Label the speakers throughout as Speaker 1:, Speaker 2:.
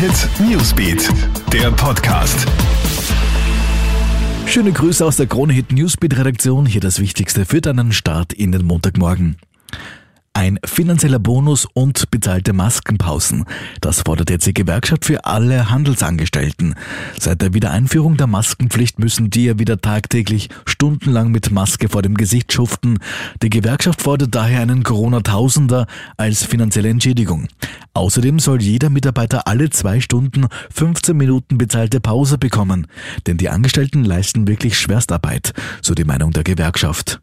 Speaker 1: Hit Newsbeat, der Podcast.
Speaker 2: Schöne Grüße aus der Krone Hit Newsbeat Redaktion. Hier das Wichtigste für deinen Start in den Montagmorgen. Ein finanzieller Bonus und bezahlte Maskenpausen. Das fordert jetzt die Gewerkschaft für alle Handelsangestellten. Seit der Wiedereinführung der Maskenpflicht müssen die ja wieder tagtäglich stundenlang mit Maske vor dem Gesicht schuften. Die Gewerkschaft fordert daher einen Corona-Tausender als finanzielle Entschädigung. Außerdem soll jeder Mitarbeiter alle zwei Stunden 15 Minuten bezahlte Pause bekommen. Denn die Angestellten leisten wirklich Schwerstarbeit, so die Meinung der Gewerkschaft.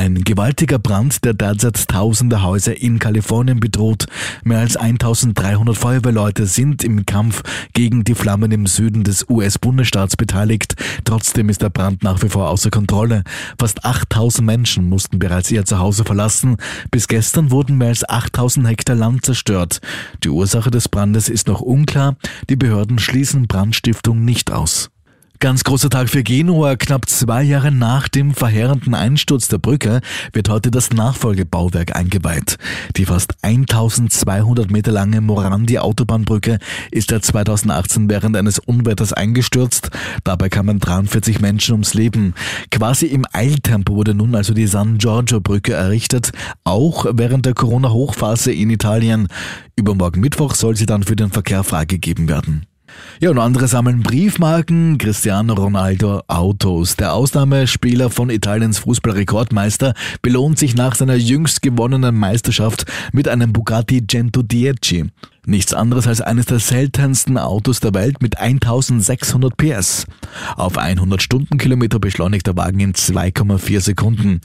Speaker 2: Ein gewaltiger Brand, der derzeit tausende Häuser in Kalifornien bedroht. Mehr als 1300 Feuerwehrleute sind im Kampf gegen die Flammen im Süden des US-Bundesstaats beteiligt. Trotzdem ist der Brand nach wie vor außer Kontrolle. Fast 8000 Menschen mussten bereits ihr Zuhause verlassen. Bis gestern wurden mehr als 8000 Hektar Land zerstört. Die Ursache des Brandes ist noch unklar. Die Behörden schließen Brandstiftung nicht aus. Ganz großer Tag für Genua. Knapp zwei Jahre nach dem verheerenden Einsturz der Brücke wird heute das Nachfolgebauwerk eingeweiht. Die fast 1200 Meter lange Morandi-Autobahnbrücke ist ja 2018 während eines Unwetters eingestürzt. Dabei kamen 43 Menschen ums Leben. Quasi im Eiltempo wurde nun also die San Giorgio-Brücke errichtet, auch während der Corona-Hochphase in Italien. Übermorgen Mittwoch soll sie dann für den Verkehr freigegeben werden. Ja, und andere sammeln Briefmarken. Cristiano Ronaldo Autos. Der Ausnahmespieler von Italiens Fußballrekordmeister belohnt sich nach seiner jüngst gewonnenen Meisterschaft mit einem Bugatti 110. Nichts anderes als eines der seltensten Autos der Welt mit 1600 PS. Auf 100 Stundenkilometer beschleunigt der Wagen in 2,4 Sekunden.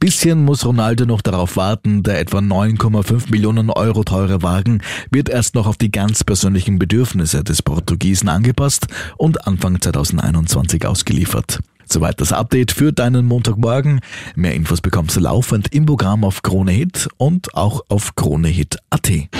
Speaker 2: Bisschen muss Ronaldo noch darauf warten, der etwa 9,5 Millionen Euro teure Wagen wird erst noch auf die ganz persönlichen Bedürfnisse des Portugiesen angepasst und Anfang 2021 ausgeliefert. Soweit das Update für deinen Montagmorgen. Mehr Infos bekommst du laufend im Programm auf Krone Hit und auch auf KroneHit.at.